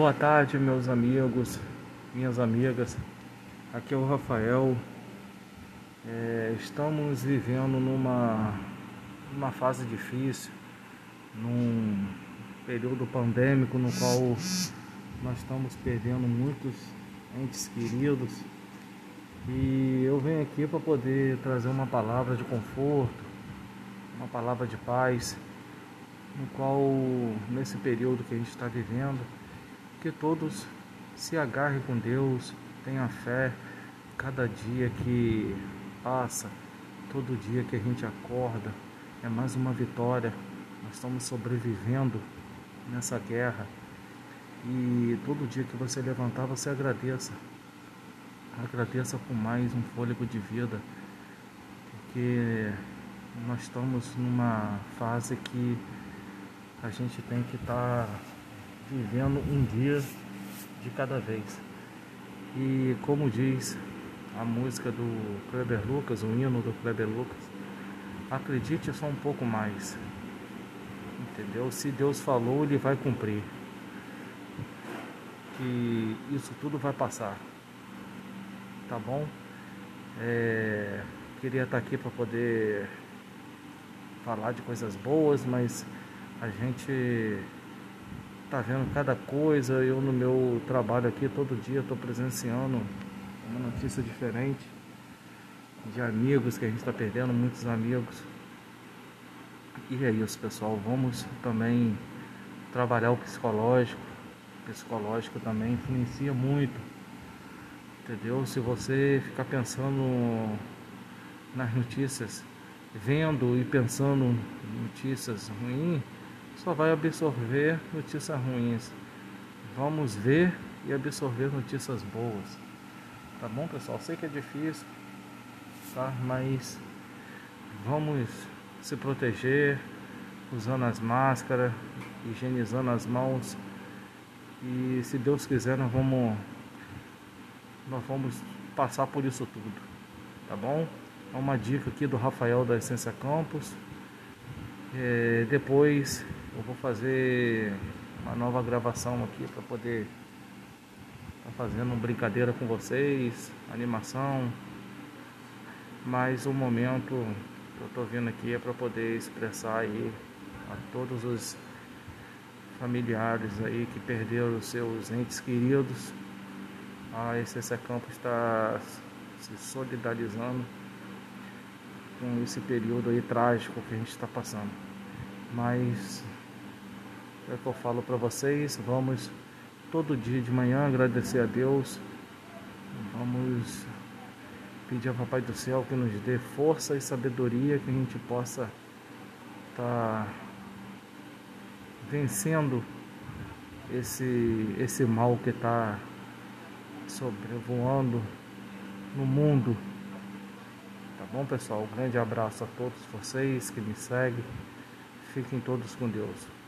Boa tarde, meus amigos, minhas amigas. Aqui é o Rafael. É, estamos vivendo numa, numa fase difícil, num período pandêmico no qual nós estamos perdendo muitos entes queridos. E eu venho aqui para poder trazer uma palavra de conforto, uma palavra de paz, no qual nesse período que a gente está vivendo que todos se agarrem com Deus, tenham fé. Cada dia que passa, todo dia que a gente acorda, é mais uma vitória. Nós estamos sobrevivendo nessa guerra. E todo dia que você levantar, você agradeça. Agradeça por mais um fôlego de vida. Porque nós estamos numa fase que a gente tem que estar. Tá vivendo um dia de cada vez. E como diz a música do Kleber Lucas, o hino do Kleber Lucas, acredite só um pouco mais. Entendeu? Se Deus falou, ele vai cumprir. Que isso tudo vai passar. Tá bom? É, queria estar aqui para poder falar de coisas boas, mas a gente tá vendo cada coisa. Eu no meu trabalho aqui todo dia estou presenciando uma notícia diferente de amigos que a gente está perdendo, muitos amigos. E é isso, pessoal. Vamos também trabalhar o psicológico. O psicológico também influencia muito. Entendeu? Se você ficar pensando nas notícias, vendo e pensando notícias ruins, só vai absorver notícias ruins. Vamos ver e absorver notícias boas. Tá bom, pessoal? Sei que é difícil, tá? Mas vamos se proteger usando as máscaras, higienizando as mãos. E se Deus quiser, nós vamos nós vamos passar por isso tudo. Tá bom? É uma dica aqui do Rafael da Essência Campos. É, depois eu vou fazer uma nova gravação aqui para poder estar tá fazendo brincadeira com vocês, animação. Mas o momento que eu estou vindo aqui é para poder expressar aí a todos os familiares aí que perderam os seus entes queridos. A Essência Campo está se solidarizando com esse período aí trágico que a gente está passando. Mas é o que eu falo para vocês, vamos todo dia de manhã agradecer a Deus. Vamos pedir ao Papai do Céu que nos dê força e sabedoria que a gente possa estar tá vencendo esse, esse mal que está sobrevoando no mundo. Tá bom, pessoal? Um grande abraço a todos vocês que me seguem. Fiquem todos com Deus.